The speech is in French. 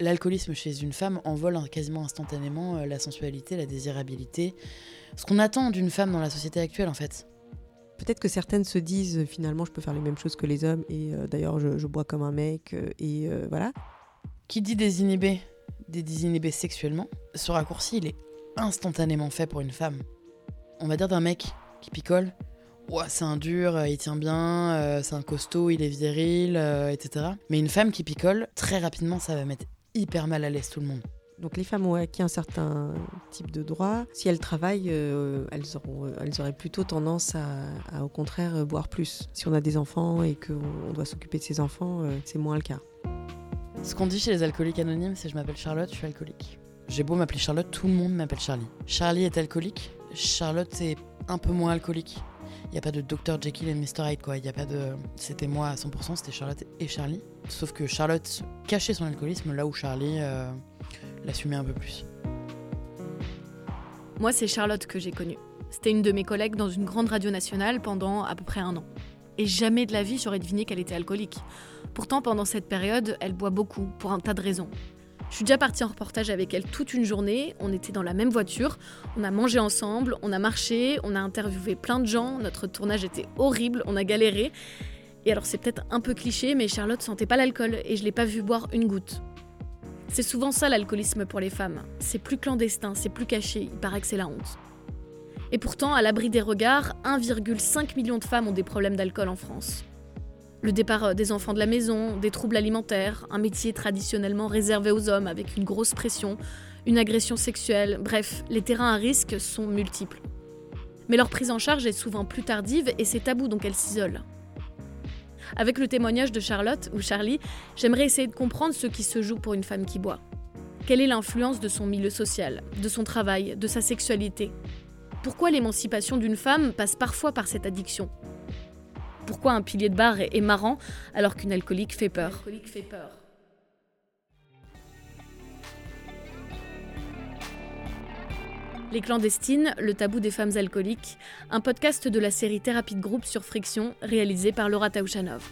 l'alcoolisme chez une femme envole quasiment instantanément euh, la sensualité, la désirabilité, ce qu'on attend d'une femme dans la société actuelle en fait. Peut-être que certaines se disent finalement je peux faire les mêmes choses que les hommes et euh, d'ailleurs je, bois comme un mec euh, et voilà. Qui dit désinhibé, des désinhibé sexuellement, ce raccourci il est instantanément fait pour une femme. On va dire d'un mec qui picole, c'est un dur, il tient bien, c'est un costaud, il est viril, etc. Mais une femme qui picole, très rapidement ça va mettre hyper mal à l'aise tout le monde. Donc les femmes ont acquis un certain type de droit. Si elles travaillent, euh, elles, auront, euh, elles auraient plutôt tendance à, au contraire, boire plus. Si on a des enfants et qu'on doit s'occuper de ses enfants, euh, c'est moins le cas. Ce qu'on dit chez les alcooliques anonymes, c'est je m'appelle Charlotte, je suis alcoolique. J'ai beau m'appeler Charlotte, tout le monde m'appelle Charlie. Charlie est alcoolique, Charlotte est un peu moins alcoolique. Il n'y a pas de Dr Jekyll et Mr Hyde quoi. Il y a pas de. C'était moi à 100%, c'était Charlotte et Charlie. Sauf que Charlotte cachait son alcoolisme là où Charlie euh, l'assumait un peu plus. Moi, c'est Charlotte que j'ai connue. C'était une de mes collègues dans une grande radio nationale pendant à peu près un an. Et jamais de la vie j'aurais deviné qu'elle était alcoolique. Pourtant, pendant cette période, elle boit beaucoup, pour un tas de raisons. Je suis déjà partie en reportage avec elle toute une journée. On était dans la même voiture, on a mangé ensemble, on a marché, on a interviewé plein de gens. Notre tournage était horrible, on a galéré. Et alors c'est peut-être un peu cliché, mais Charlotte sentait pas l'alcool et je l'ai pas vue boire une goutte. C'est souvent ça l'alcoolisme pour les femmes. C'est plus clandestin, c'est plus caché, il paraît que c'est la honte. Et pourtant, à l'abri des regards, 1,5 million de femmes ont des problèmes d'alcool en France. Le départ euh, des enfants de la maison, des troubles alimentaires, un métier traditionnellement réservé aux hommes avec une grosse pression, une agression sexuelle, bref, les terrains à risque sont multiples. Mais leur prise en charge est souvent plus tardive et c'est tabou donc elles s'isolent. Avec le témoignage de Charlotte ou Charlie, j'aimerais essayer de comprendre ce qui se joue pour une femme qui boit. Quelle est l'influence de son milieu social, de son travail, de sa sexualité? Pourquoi l'émancipation d'une femme passe parfois par cette addiction? Pourquoi un pilier de bar est, marrant alors qu'une alcoolique fait peur Les clandestines, le tabou des femmes alcooliques, un podcast de la série Thérapie de groupe sur Friction réalisé par Laura Taouchanov.